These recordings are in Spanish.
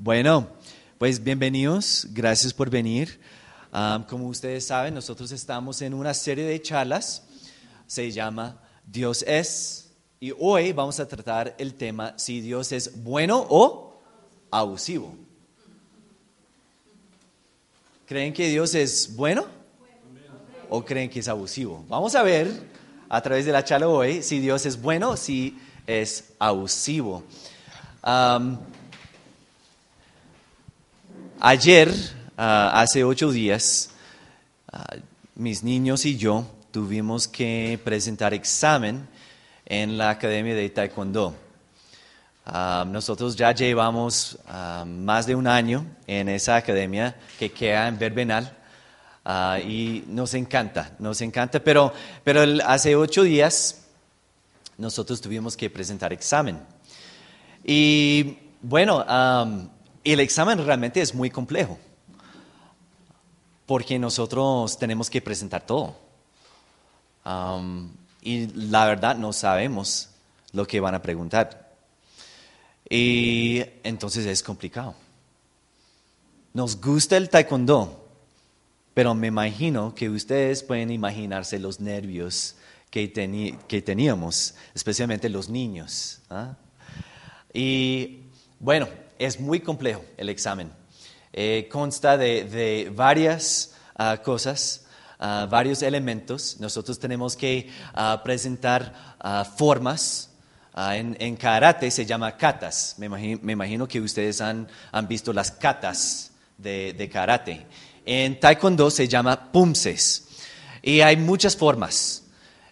Bueno, pues bienvenidos, gracias por venir. Como ustedes saben, nosotros estamos en una serie de charlas, se llama Dios es, y hoy vamos a tratar el tema si Dios es bueno o abusivo. ¿Creen que Dios es bueno o creen que es abusivo? Vamos a ver a través de la charla hoy si Dios es bueno o si es abusivo. Ayer, ah, hace ocho días, ah, mis niños y yo tuvimos que presentar examen en la Academia de Taekwondo. Ah, nosotros ya llevamos más de un año en esa academia que queda en Verbenal y nos encanta, nos encanta, pero, pero hace ocho días nosotros tuvimos que presentar examen. Y bueno, y el examen realmente es muy complejo, porque nosotros tenemos que presentar todo. y la verdad no sabemos lo que van a preguntar. Y entonces es complicado. Nos gusta el taekwondo, pero me imagino que ustedes pueden imaginarse los nervios que, teníamos, especialmente los niños. ¿ah? Y bueno, es muy complejo el examen. Eh, consta de, varias ah, cosas, ah, varios elementos. Nosotros tenemos que ah, presentar formas. En, karate se llama katas. Me imagino, que ustedes han, visto las katas de, de, karate. En taekwondo se llama pumses. Y hay muchas formas.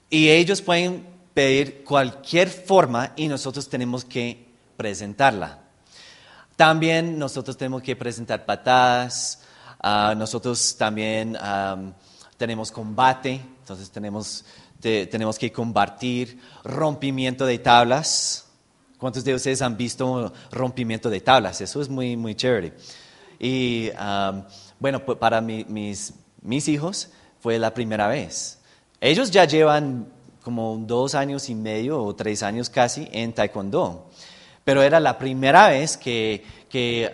Y ellos pueden pedir cualquier forma y nosotros tenemos que presentarla. También nosotros tenemos que presentar patadas, ah, nosotros también tenemos combate, entonces tenemos, tenemos que combatir rompimiento de tablas. ¿Cuántos de ustedes han visto rompimiento de tablas? Eso es muy, muy chévere. Y bueno, pues para mis, mis hijos fue la primera vez. Ellos ya llevan como dos años y medio o tres años casi en taekwondo pero era la primera vez que,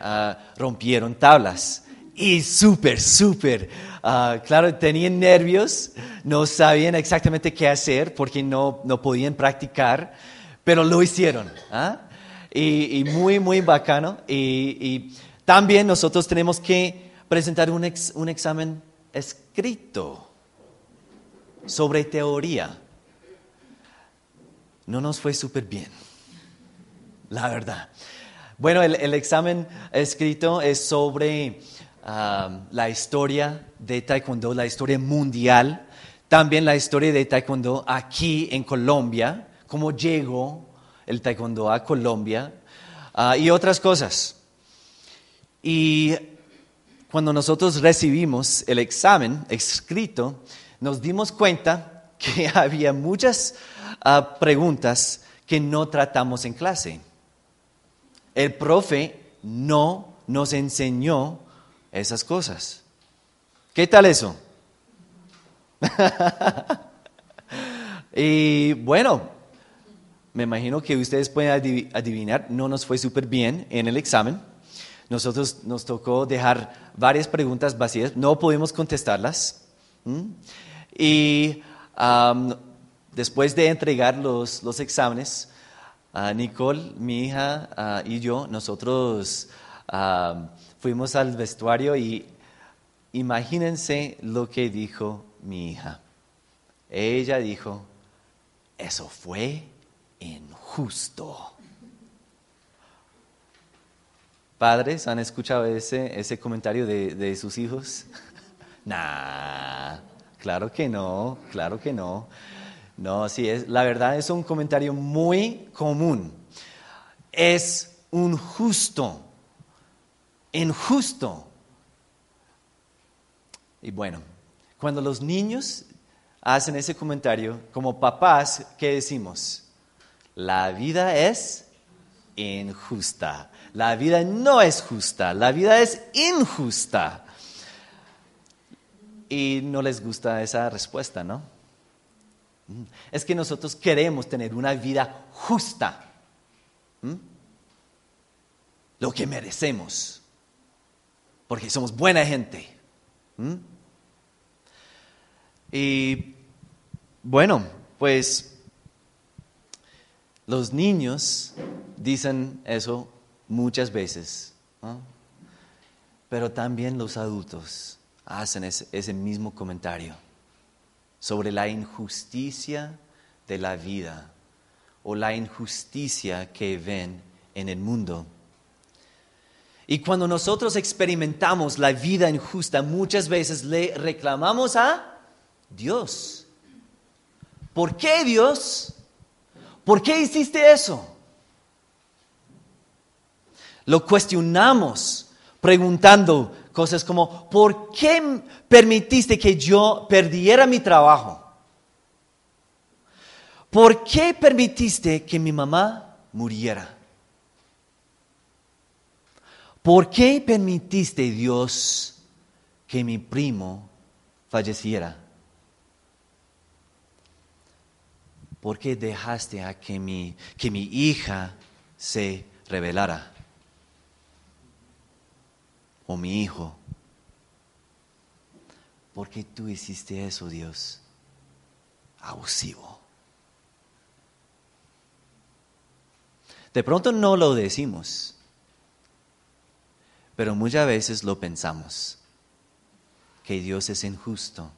ah, rompieron tablas. Y súper, súper, ah, claro, tenían nervios, no sabían exactamente qué hacer porque no, no podían practicar, pero lo hicieron. ¿ah? Y, muy, muy bacano. Y, también nosotros tenemos que presentar un, un examen escrito sobre teoría. No nos fue súper bien la verdad. Bueno, el, examen escrito es sobre um, la historia de Taekwondo, la historia mundial, también la historia de Taekwondo aquí en Colombia, cómo llegó el Taekwondo a Colombia uh, y otras cosas. Y cuando nosotros recibimos el examen escrito, nos dimos cuenta que había muchas uh, preguntas que no tratamos en clase. El profe no nos enseñó esas cosas. ¿Qué tal eso? y bueno, me imagino que ustedes pueden adivinar, no nos fue súper bien en el examen. Nosotros nos tocó dejar varias preguntas vacías, no pudimos contestarlas. Y después de entregar los, los exámenes, Nicole, mi hija y yo, nosotros fuimos al vestuario y imagínense lo que dijo mi hija. Ella dijo, eso fue injusto. Padres, ¿han escuchado ese, ese comentario de, de sus hijos? nah, claro que no, claro que no. No, sí, es, la verdad es un comentario muy común. Es un justo, injusto. Y bueno, cuando los niños hacen ese comentario, como papás, ¿qué decimos? La vida es injusta. La vida no es justa, la vida es injusta. Y no les gusta esa respuesta, ¿no? Es que nosotros queremos tener una vida justa. ¿Mm? lo que merecemos, porque somos buena gente. ¿Mm? Y bueno, pues los niños dicen eso muchas veces, pero también los adultos hacen ese mismo comentario sobre la injusticia de la vida o la injusticia que ven en el mundo. Y cuando nosotros experimentamos la vida injusta, muchas veces le reclamamos a Dios. ¿Por qué Dios? ¿Por qué hiciste eso? Lo cuestionamos preguntando cosas como, ¿por qué permitiste que yo perdiera mi trabajo? ¿Por qué permitiste que mi mamá muriera? ¿Por qué permitiste, Dios, que mi primo falleciera? ¿Por qué dejaste a que mi, que mi hija se rebelara? O mi hijo. ¿Por qué tú hiciste eso, Dios? Abusivo. De pronto no lo decimos, pero muchas veces lo pensamos, que Dios es injusto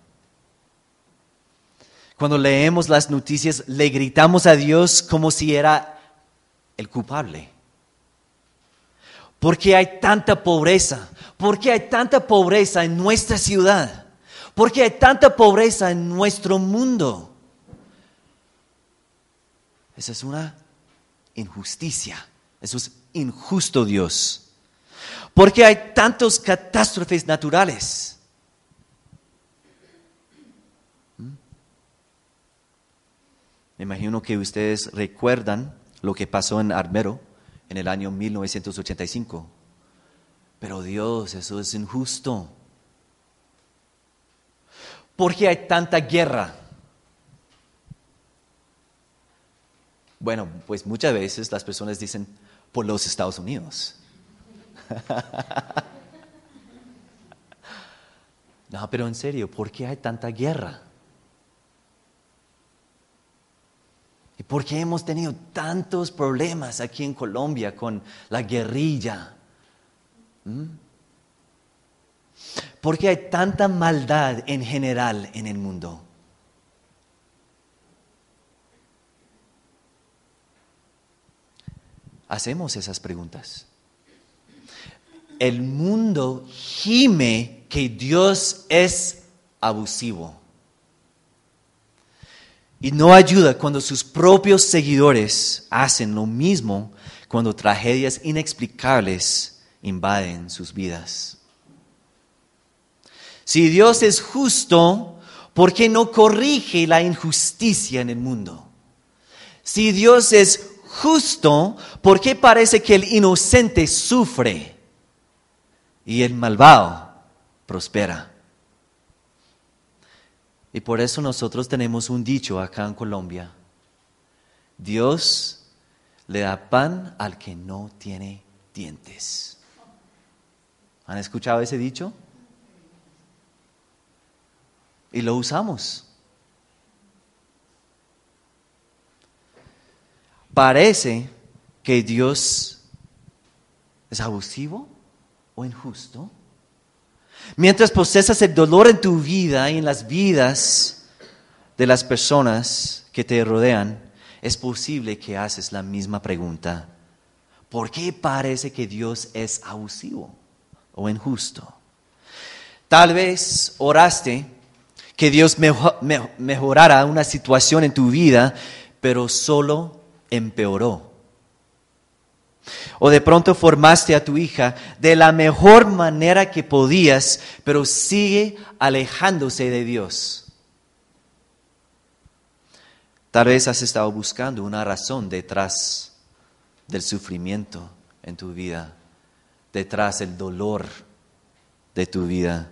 cuando leemos las noticias, le gritamos a Dios como si era el culpable. ¿Por qué hay tanta pobreza? ¿Por qué hay tanta pobreza en nuestra ciudad? ¿Por qué hay tanta pobreza en nuestro mundo? Esa es una injusticia. Eso es injusto Dios. ¿Por qué hay tantas catástrofes naturales? Me imagino que ustedes recuerdan lo que pasó en Armero en el año 1985. Pero Dios, eso es injusto. ¿Por qué hay tanta guerra? Bueno, pues muchas veces las personas dicen por los Estados Unidos. no, pero en serio, ¿por qué hay tanta guerra? ¿Y por qué hemos tenido tantos problemas aquí en Colombia con la guerrilla? ¿Mm? ¿Por qué hay tanta maldad en general en el mundo? Hacemos esas preguntas. El mundo gime que Dios es abusivo. Y no ayuda cuando sus propios seguidores hacen lo mismo cuando tragedias inexplicables invaden sus vidas. Si Dios es justo, ¿por qué no corrige la injusticia en el mundo? Si Dios es justo, ¿por qué parece que el inocente sufre y el malvado prospera? Y por eso nosotros tenemos un dicho acá en Colombia. Dios le da pan al que no tiene dientes. ¿Han escuchado ese dicho? Y lo usamos. Parece que Dios es abusivo o injusto. Mientras procesas el dolor en tu vida y en las vidas de las personas que te rodean, es posible que haces la misma pregunta. ¿Por qué parece que Dios es abusivo o injusto? Tal vez oraste que Dios mejorara una situación en tu vida, pero solo empeoró. O de pronto formaste a tu hija de la mejor manera que podías, pero sigue alejándose de Dios. Tal vez has estado buscando una razón detrás del sufrimiento en tu vida, detrás del dolor de tu vida.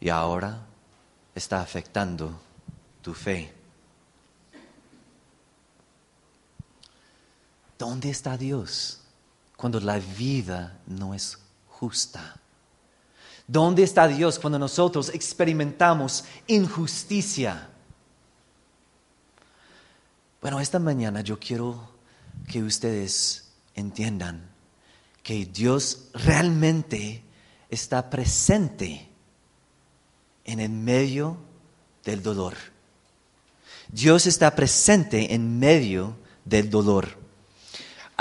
Y ahora está afectando tu fe. ¿Dónde está Dios cuando la vida no es justa? ¿Dónde está Dios cuando nosotros experimentamos injusticia? Bueno, esta mañana yo quiero que ustedes entiendan que Dios realmente está presente en el medio del dolor. Dios está presente en medio del dolor.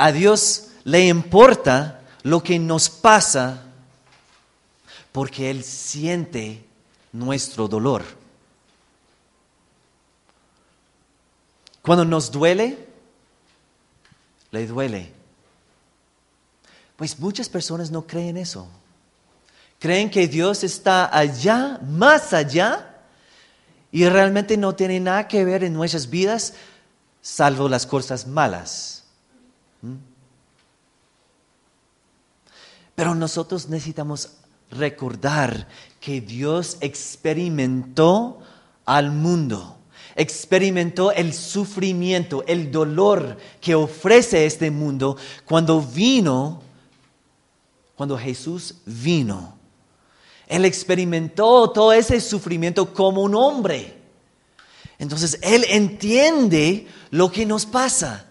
A Dios le importa lo que nos pasa porque Él siente nuestro dolor. Cuando nos duele, le duele. Pues muchas personas no creen eso. Creen que Dios está allá, más allá, y realmente no tiene nada que ver en nuestras vidas, salvo las cosas malas. ¿Mm? Pero nosotros necesitamos recordar que Dios experimentó al mundo, experimentó el sufrimiento, el dolor que ofrece este mundo cuando vino, cuando Jesús vino. Él experimentó todo ese sufrimiento como un hombre. Entonces Él entiende lo que nos pasa.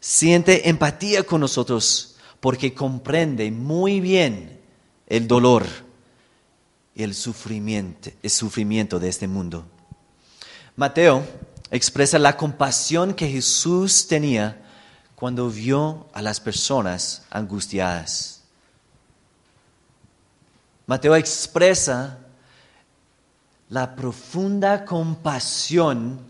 Siente empatía con nosotros porque comprende muy bien el dolor y el sufrimiento, el sufrimiento de este mundo. Mateo expresa la compasión que Jesús tenía cuando vio a las personas angustiadas. Mateo expresa la profunda compasión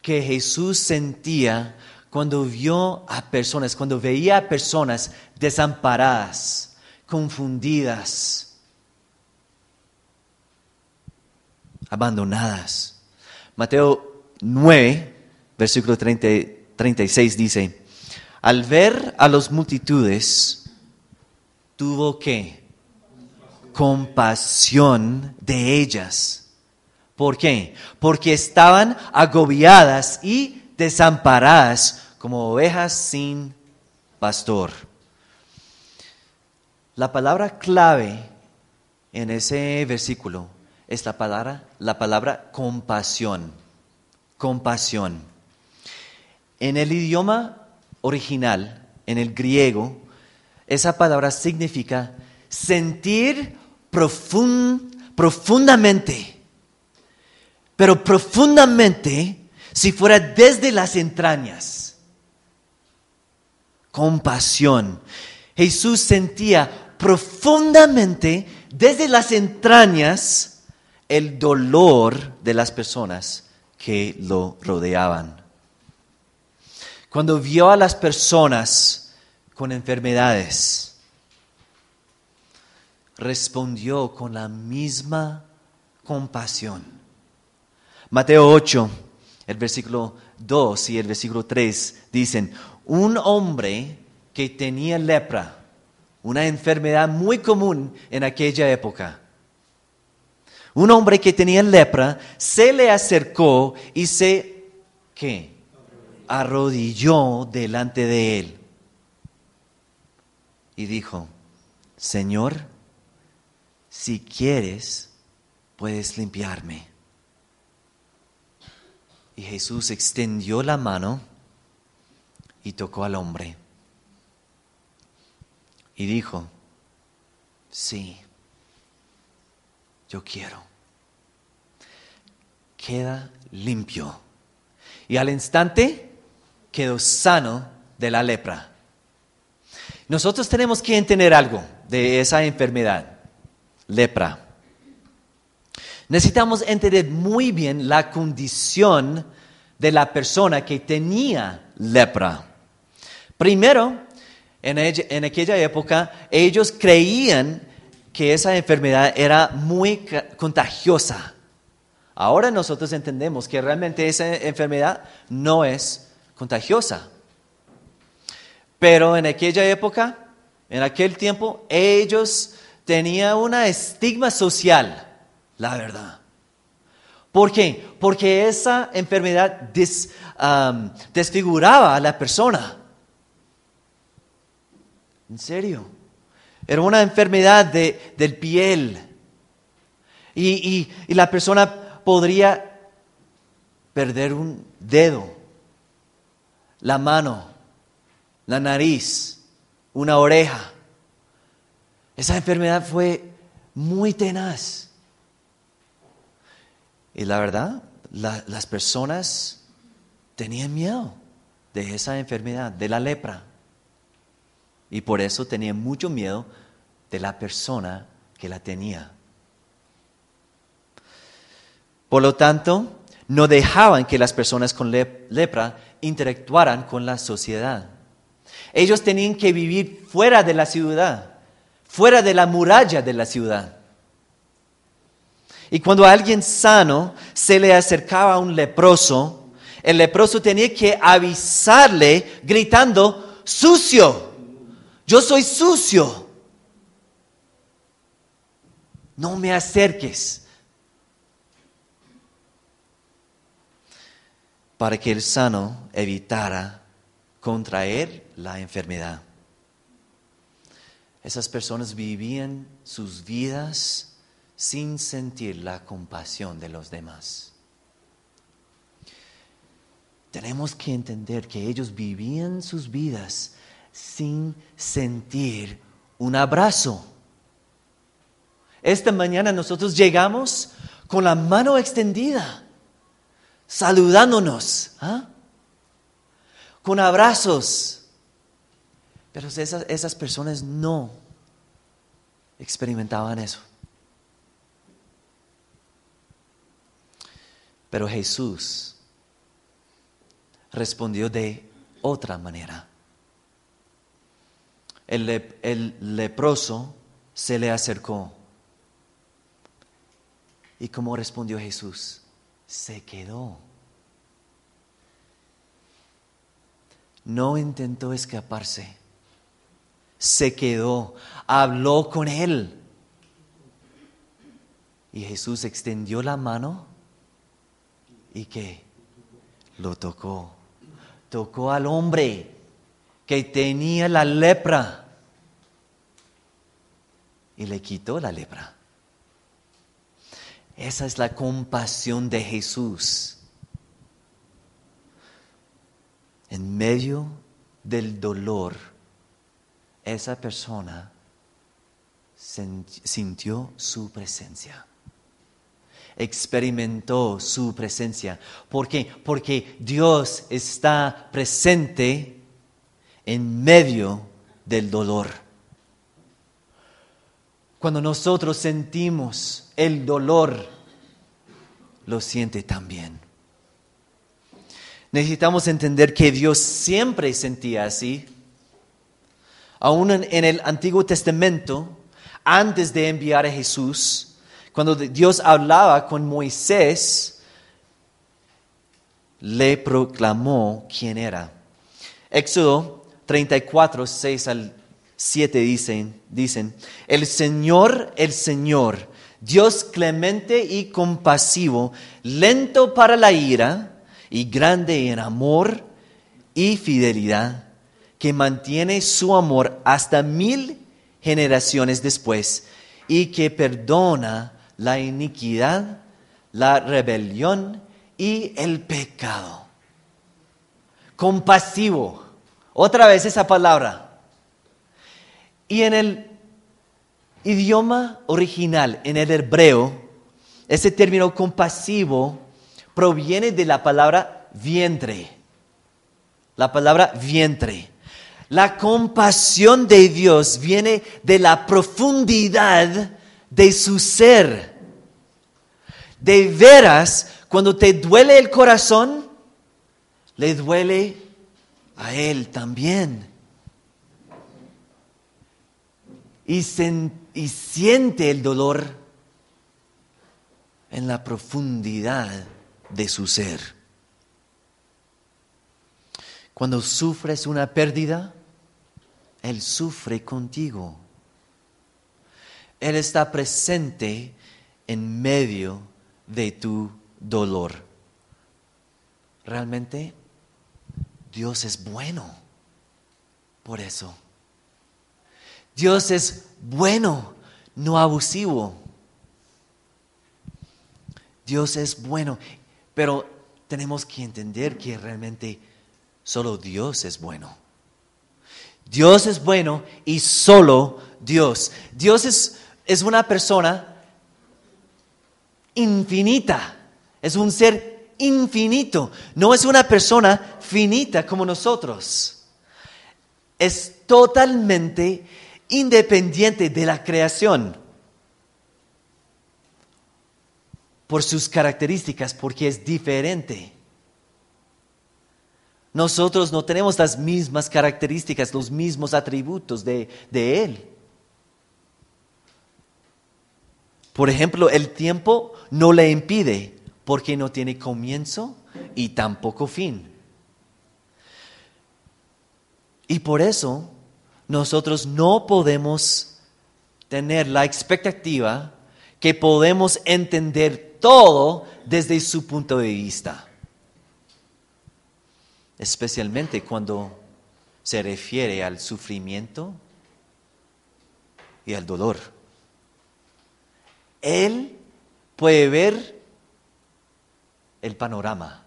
que Jesús sentía cuando vio a personas, cuando veía a personas desamparadas, confundidas, abandonadas. Mateo 9, versículo 36 dice, al ver a las multitudes, tuvo que compasión de ellas. ¿Por qué? Porque estaban agobiadas y desamparadas como ovejas sin pastor. La palabra clave en ese versículo es la palabra, la palabra compasión. Compasión. En el idioma original, en el griego, esa palabra significa sentir profundamente, pero profundamente si fuera desde las entrañas. Compasión. Jesús sentía profundamente desde las entrañas el dolor de las personas que lo rodeaban. Cuando vio a las personas con enfermedades, respondió con la misma compasión. Mateo 8, el versículo 2 y el versículo 3 dicen, un hombre que tenía lepra, una enfermedad muy común en aquella época. Un hombre que tenía lepra se le acercó y se, ¿qué? Arrodilló delante de él. Y dijo, Señor, si quieres, puedes limpiarme. Y Jesús extendió la mano y tocó al hombre. Y dijo, sí, yo quiero. Queda limpio. Y al instante quedó sano de la lepra. Nosotros tenemos que entender algo de esa enfermedad, lepra necesitamos entender muy bien la condición de la persona que tenía lepra. Primero, en, aquella época, ellos creían que esa enfermedad era muy contagiosa. Ahora nosotros entendemos que realmente esa enfermedad no es contagiosa. Pero en aquella época, en aquel tiempo, ellos tenían una estigma social la verdad. ¿Por qué? Porque esa enfermedad desfiguraba a la persona. En serio. Era una enfermedad de, del piel. Y, y la persona podría perder un dedo, la mano, la nariz, una oreja. Esa enfermedad fue muy tenaz. Y la verdad, las personas tenían miedo de esa enfermedad, de la lepra. Y por eso tenían mucho miedo de la persona que la tenía. Por lo tanto, no dejaban que las personas con lepra interactuaran con la sociedad. Ellos tenían que vivir fuera de la ciudad, fuera de la muralla de la ciudad. Y cuando alguien sano se le acercaba a un leproso, el leproso tenía que avisarle gritando, sucio, yo soy sucio. No me acerques. Para que el sano evitara contraer la enfermedad. Esas personas vivían sus vidas sin sentir la compasión de los demás. Tenemos que entender que ellos vivían sus vidas sin sentir un abrazo. Esta mañana nosotros llegamos con la mano extendida, saludándonos, ¿ah? con abrazos. Pero esas, esas personas no experimentaban eso. Pero Jesús respondió de otra manera. El, leproso se le acercó. ¿Y cómo respondió Jesús? Se quedó. No intentó escaparse. Se quedó. Habló con él. Y Jesús extendió la mano y que lo tocó. Tocó al hombre que tenía la lepra y le quitó la lepra. Esa es la compasión de Jesús. En medio del dolor, esa persona sintió su presencia experimentó su presencia. ¿Por qué? Porque Dios está presente en medio del dolor. Cuando nosotros sentimos el dolor, lo siente también. Necesitamos entender que Dios siempre sentía así. Aún en, el Antiguo Testamento, antes de enviar a Jesús, cuando Dios hablaba con Moisés, le proclamó quién era. Éxodo 34, 6 al 7 dicen, dicen, el Señor, el Señor, Dios clemente y compasivo, lento para la ira y grande en amor y fidelidad, que mantiene su amor hasta mil generaciones después y que perdona la iniquidad, la rebelión y el pecado. Compasivo. Otra vez esa palabra. Y en el idioma original, en el hebreo, ese término compasivo proviene de la palabra vientre. La palabra vientre. La compasión de Dios viene de la profundidad de su ser. De veras, cuando te duele el corazón, le duele a Él también. Y, siente el dolor en la profundidad de su ser. Cuando sufres una pérdida, Él sufre contigo. Él está presente en medio de tu dolor. Realmente Dios es bueno por eso. Dios es bueno, no abusivo. Dios es bueno, pero tenemos que entender que realmente solo Dios es bueno. Dios es bueno y solo Dios. Dios es, es una persona infinita, es un ser infinito, no es una persona finita como nosotros. Es totalmente independiente de la creación por sus características, porque es diferente. Nosotros no tenemos las mismas características, los mismos atributos de, de Él. Por ejemplo, el tiempo no le impide porque no tiene comienzo y tampoco fin. Y por eso nosotros no podemos tener la expectativa que podemos entender todo desde su punto de vista. Especialmente cuando se refiere al sufrimiento y al dolor. Él puede ver el panorama.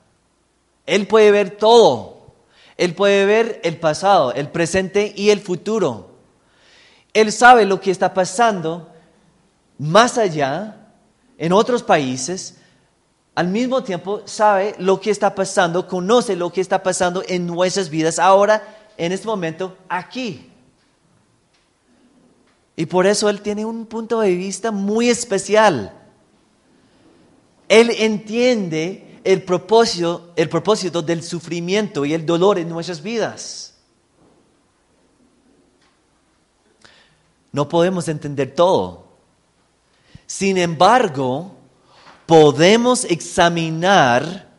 Él puede ver todo. Él puede ver el pasado, el presente y el futuro. Él sabe lo que está pasando más allá, en otros países. Al mismo tiempo sabe lo que está pasando, conoce lo que está pasando en nuestras vidas ahora, en este momento, aquí. Y por eso Él tiene un punto de vista muy especial. Él entiende el propósito, el propósito del sufrimiento y el dolor en nuestras vidas. No podemos entender todo. Sin embargo, podemos examinar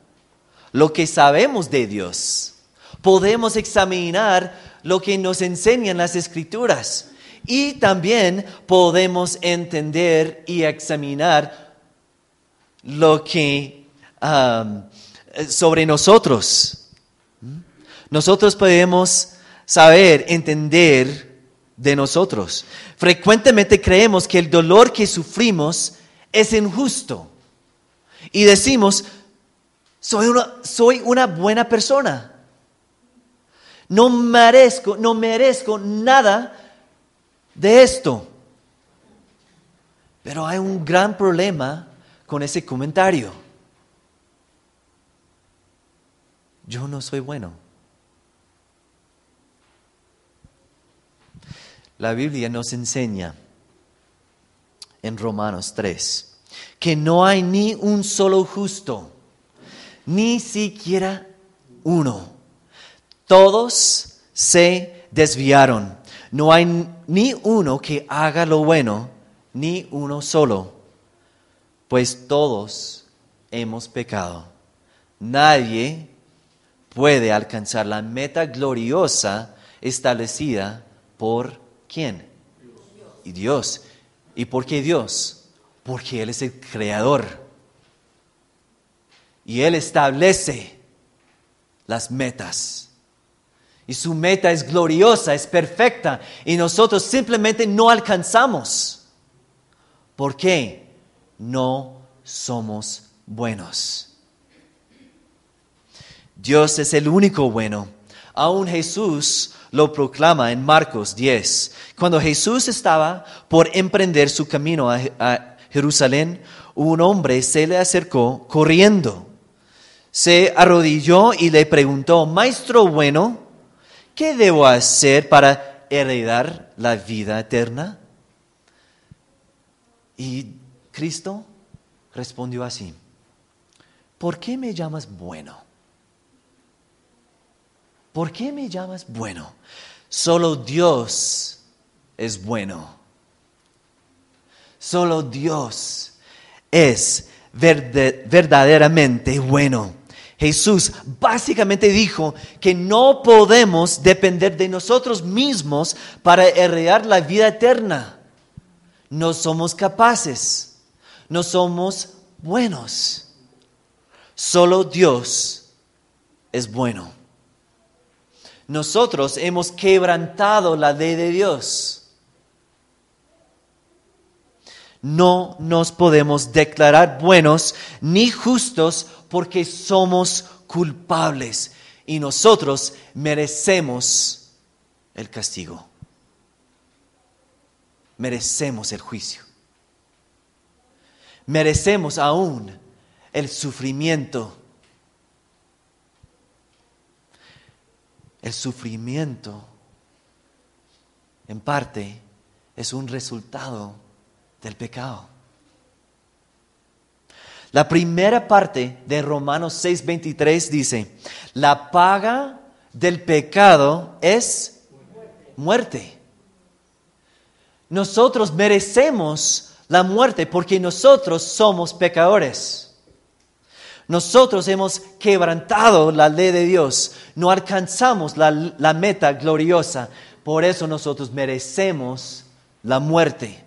lo que sabemos de Dios. Podemos examinar lo que nos enseñan las escrituras. Y también podemos entender y examinar lo que sobre nosotros. Nosotros podemos saber, entender de nosotros. Frecuentemente creemos que el dolor que sufrimos es injusto. Y decimos, soy una, soy una buena persona. No merezco, no merezco nada de esto. Pero hay un gran problema con ese comentario. Yo no soy bueno. La Biblia nos enseña en Romanos 3 que no hay ni un solo justo, ni siquiera uno. Todos se desviaron. No hay ni uno que haga lo bueno, ni uno solo, pues todos hemos pecado. Nadie puede alcanzar la meta gloriosa establecida por quién? Y Dios. ¿Y por qué Dios? Porque Él es el creador. Y Él establece las metas. Y su meta es gloriosa, es perfecta. Y nosotros simplemente no alcanzamos. ¿Por qué? No somos buenos. Dios es el único bueno. Aún Jesús lo proclama en Marcos 10. Cuando Jesús estaba por emprender su camino a, a Jerusalén, un hombre se le acercó corriendo. Se arrodilló y le preguntó, Maestro bueno, ¿qué debo hacer para heredar la vida eterna? Y Cristo respondió así, ¿por qué me llamas bueno? ¿Por qué me llamas bueno? Solo Dios es bueno. Solo Dios es verdaderamente bueno. Jesús básicamente dijo que no podemos depender de nosotros mismos para heredar la vida eterna. No somos capaces, no somos buenos. Solo Dios es bueno. Nosotros hemos quebrantado la ley de Dios. no nos podemos declarar buenos ni justos porque somos culpables y nosotros merecemos el castigo. Merecemos el juicio. Merecemos aún el sufrimiento. El sufrimiento, en parte, es un resultado del pecado. La primera parte de Romanos 6:23 dice, la paga del pecado es muerte. Nosotros merecemos la muerte porque nosotros somos pecadores. Nosotros hemos quebrantado la ley de Dios, no alcanzamos la, la meta gloriosa, por eso nosotros merecemos la muerte.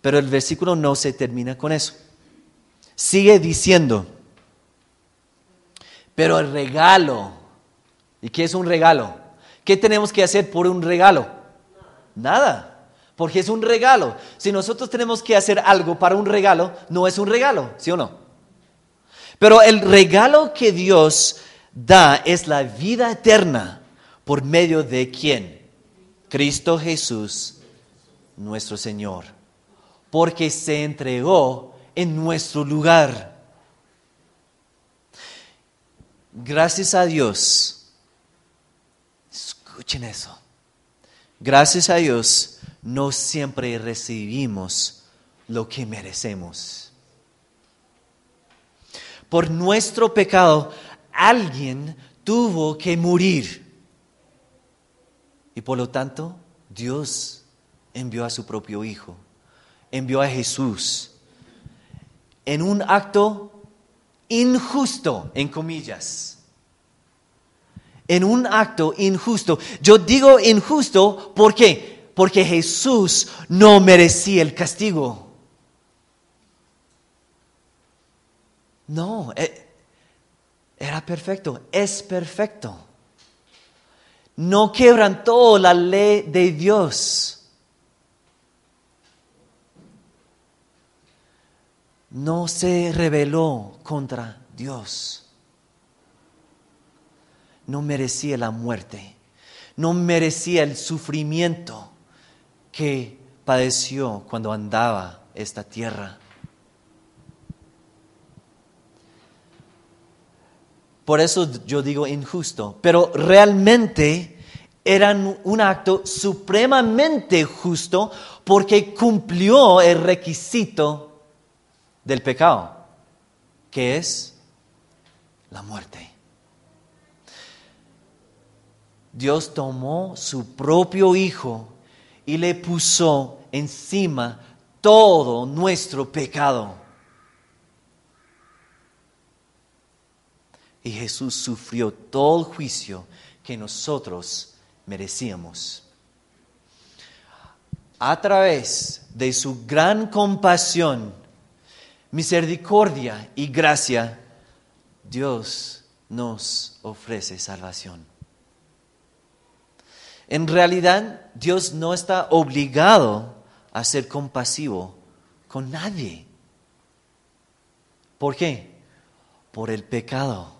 Pero el versículo no se termina con eso. Sigue diciendo, pero el regalo, ¿y qué es un regalo? ¿Qué tenemos que hacer por un regalo? Nada, porque es un regalo. Si nosotros tenemos que hacer algo para un regalo, no es un regalo, ¿sí o no? Pero el regalo que Dios da es la vida eterna por medio de quién? Cristo Jesús, nuestro Señor porque se entregó en nuestro lugar. Gracias a Dios, escuchen eso, gracias a Dios no siempre recibimos lo que merecemos. Por nuestro pecado, alguien tuvo que morir. Y por lo tanto, Dios envió a su propio Hijo envió a Jesús en un acto injusto, en comillas. En un acto injusto. Yo digo injusto, ¿por qué? Porque Jesús no merecía el castigo. No, e, era perfecto, es perfecto. No quebrantó la ley de Dios. No se rebeló contra Dios. No merecía la muerte, no merecía el sufrimiento que padeció cuando andaba esta tierra. Por eso yo digo injusto, pero realmente era un acto supremamente justo porque cumplió el requisito del pecado, que es la muerte. Dios tomó su propio Hijo y le puso encima todo nuestro pecado. Y Jesús sufrió todo el juicio que nosotros merecíamos. A través de su gran compasión, misericordia y gracia, Dios nos ofrece salvación. En realidad, Dios no está obligado a ser compasivo con nadie. ¿Por qué? Por el pecado,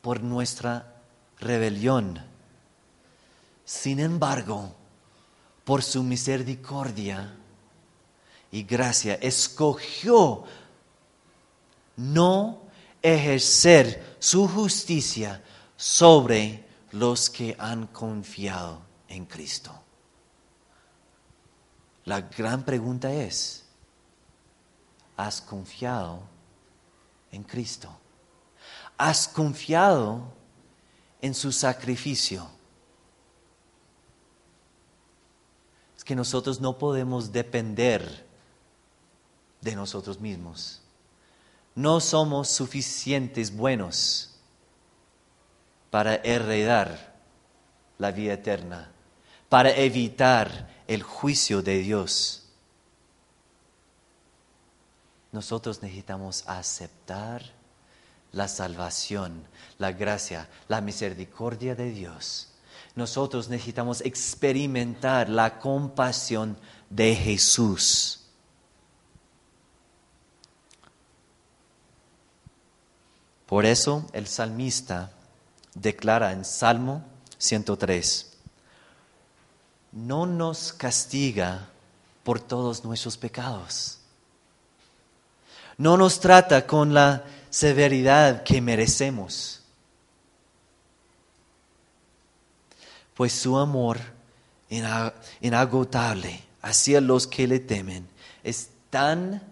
por nuestra rebelión. Sin embargo, por su misericordia, y gracia escogió no ejercer su justicia sobre los que han confiado en Cristo. La gran pregunta es, ¿has confiado en Cristo? ¿Has confiado en su sacrificio? Es que nosotros no podemos depender de nosotros mismos. No somos suficientes buenos para heredar la vida eterna, para evitar el juicio de Dios. Nosotros necesitamos aceptar la salvación, la gracia, la misericordia de Dios nosotros necesitamos experimentar la compasión de Jesús. Por eso el salmista declara en Salmo 103, no nos castiga por todos nuestros pecados. No nos trata con la severidad que merecemos. Pues su amor inagotable hacia los que le temen es tan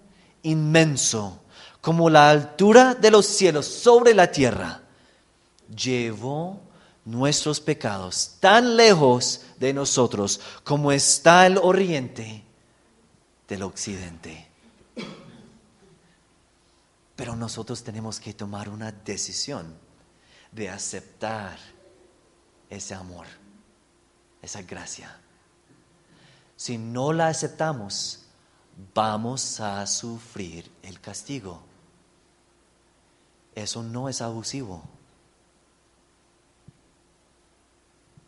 inmenso como la altura de los cielos sobre la tierra. Llevó nuestros pecados tan lejos de nosotros como está el oriente del occidente. Pero nosotros tenemos que tomar una decisión de aceptar ese amor, esa gracia. Si no la aceptamos, vamos a sufrir el castigo. Eso no es abusivo.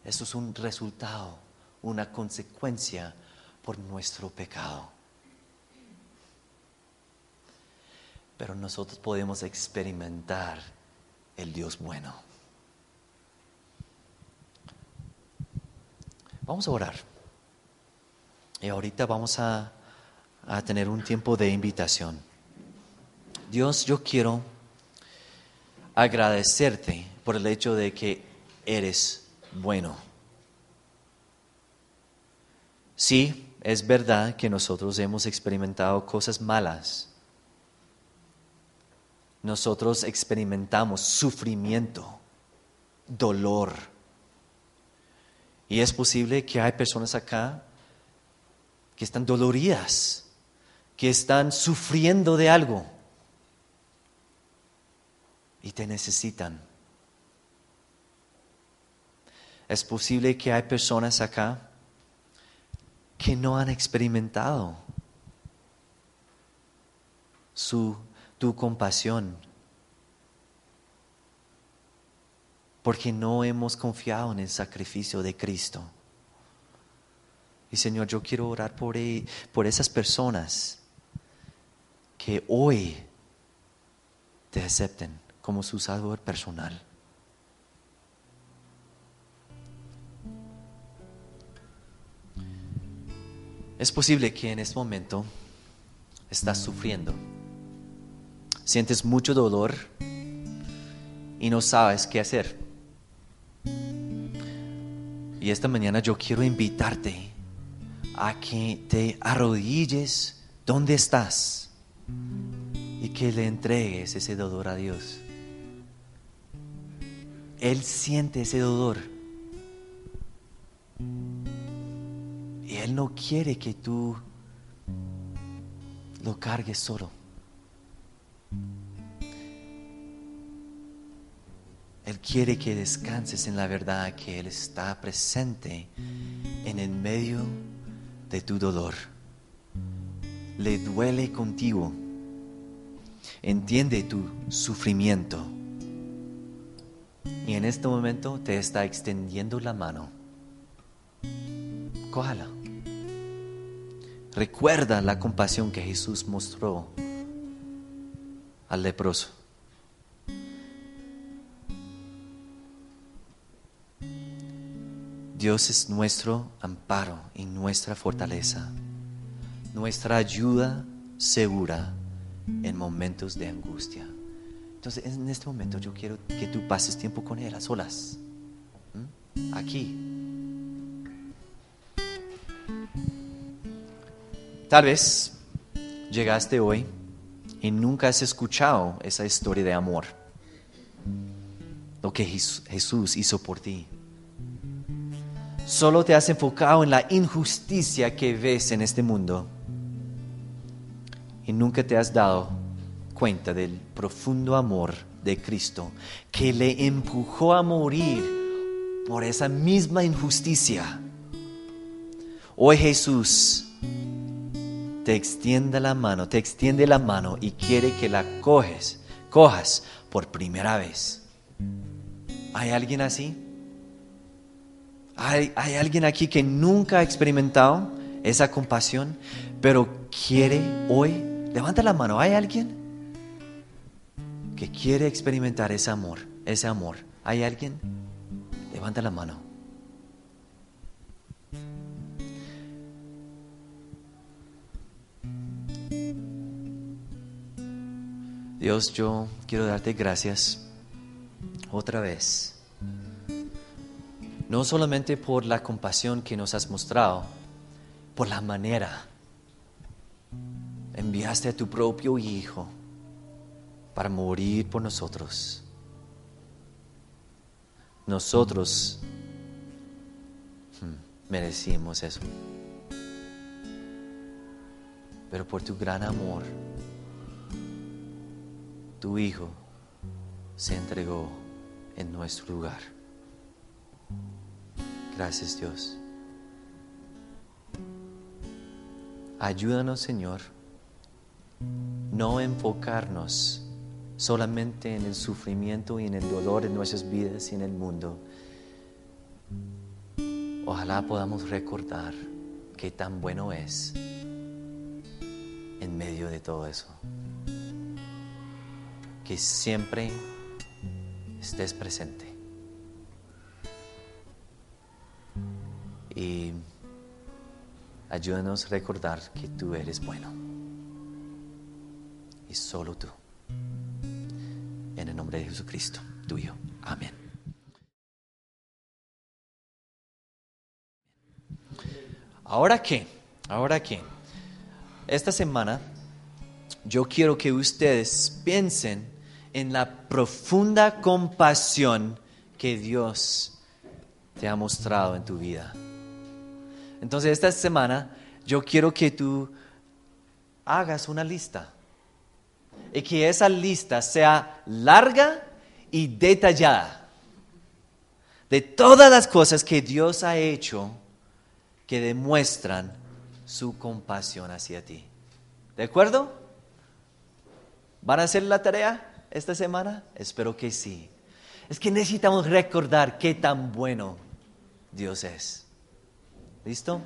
Eso es un resultado, una consecuencia por nuestro pecado. Pero nosotros podemos experimentar el Dios bueno. Vamos a orar. Y ahorita vamos a, a tener un tiempo de invitación. Dios, yo quiero agradecerte por el hecho de que eres bueno. Sí, es verdad que nosotros hemos experimentado cosas malas. Nosotros experimentamos sufrimiento, dolor. Y es posible que hay personas acá que están doloridas, que están sufriendo de algo y te necesitan. Es posible que hay personas acá que no han experimentado su, tu compasión porque no hemos confiado en el sacrificio de Cristo. Y Señor, yo quiero orar por, e, por esas personas que hoy te acepten como su salvador personal. Es posible que en este momento estás sufriendo, sientes mucho dolor y no sabes qué hacer. Y esta mañana yo quiero invitarte a que te arrodilles donde estás y que le entregues ese dolor a Dios. Él siente ese dolor. Y Él no quiere que tú lo cargues solo. Él quiere que descanses en la verdad que Él está presente en el medio de tu dolor. Le duele contigo. Entiende tu sufrimiento y en este momento te está extendiendo la mano. Cójala. Recuerda la compasión que Jesús mostró al leproso. Dios es nuestro amparo y nuestra fortaleza, nuestra ayuda segura en momentos de angustia. Entonces, en este momento yo quiero que tú pases tiempo con Él a solas. Aquí. Tal vez llegaste hoy y nunca has escuchado esa historia de amor. Lo que Jesús hizo por ti. Solo te has enfocado en la injusticia que ves en este mundo. Y nunca te has dado cuenta del profundo amor de Cristo que le empujó a morir por esa misma injusticia. Hoy Jesús te extiende la mano, te extiende la mano y quiere que la coges, cojas por primera vez. ¿Hay alguien así? ¿Hay, ¿Hay alguien aquí que nunca ha experimentado esa compasión, pero quiere hoy? Levanta la mano. ¿Hay alguien que quiere experimentar ese amor? Ese amor. ¿Hay alguien? Levanta la mano. Dios, yo quiero darte gracias otra vez. No solamente por la compasión que nos has mostrado, por la manera. Enviaste a tu propio Hijo para morir por nosotros. Nosotros hmm, merecimos eso. Pero por tu gran amor, tu Hijo se entregó en nuestro lugar. Gracias Dios. Ayúdanos Señor, no enfocarnos solamente en el sufrimiento y en el dolor en nuestras vidas y en el mundo. Ojalá podamos recordar qué tan bueno es en medio de todo eso que siempre estés presente. Y ayúdanos a recordar que tú eres bueno. Y solo tú. Nombre de Jesucristo, tuyo. Amén. Ahora qué, ahora qué. Esta semana yo quiero que ustedes piensen en la profunda compasión que Dios te ha mostrado en tu vida. Entonces esta semana yo quiero que tú hagas una lista y que esa lista sea larga y detallada de todas las cosas que Dios ha hecho que demuestran su compasión hacia ti. ¿De acuerdo? ¿Van a hacer la tarea? esta semana? Espero que sí. Es que necesitamos recordar qué tan bueno Dios es. ¿Listo?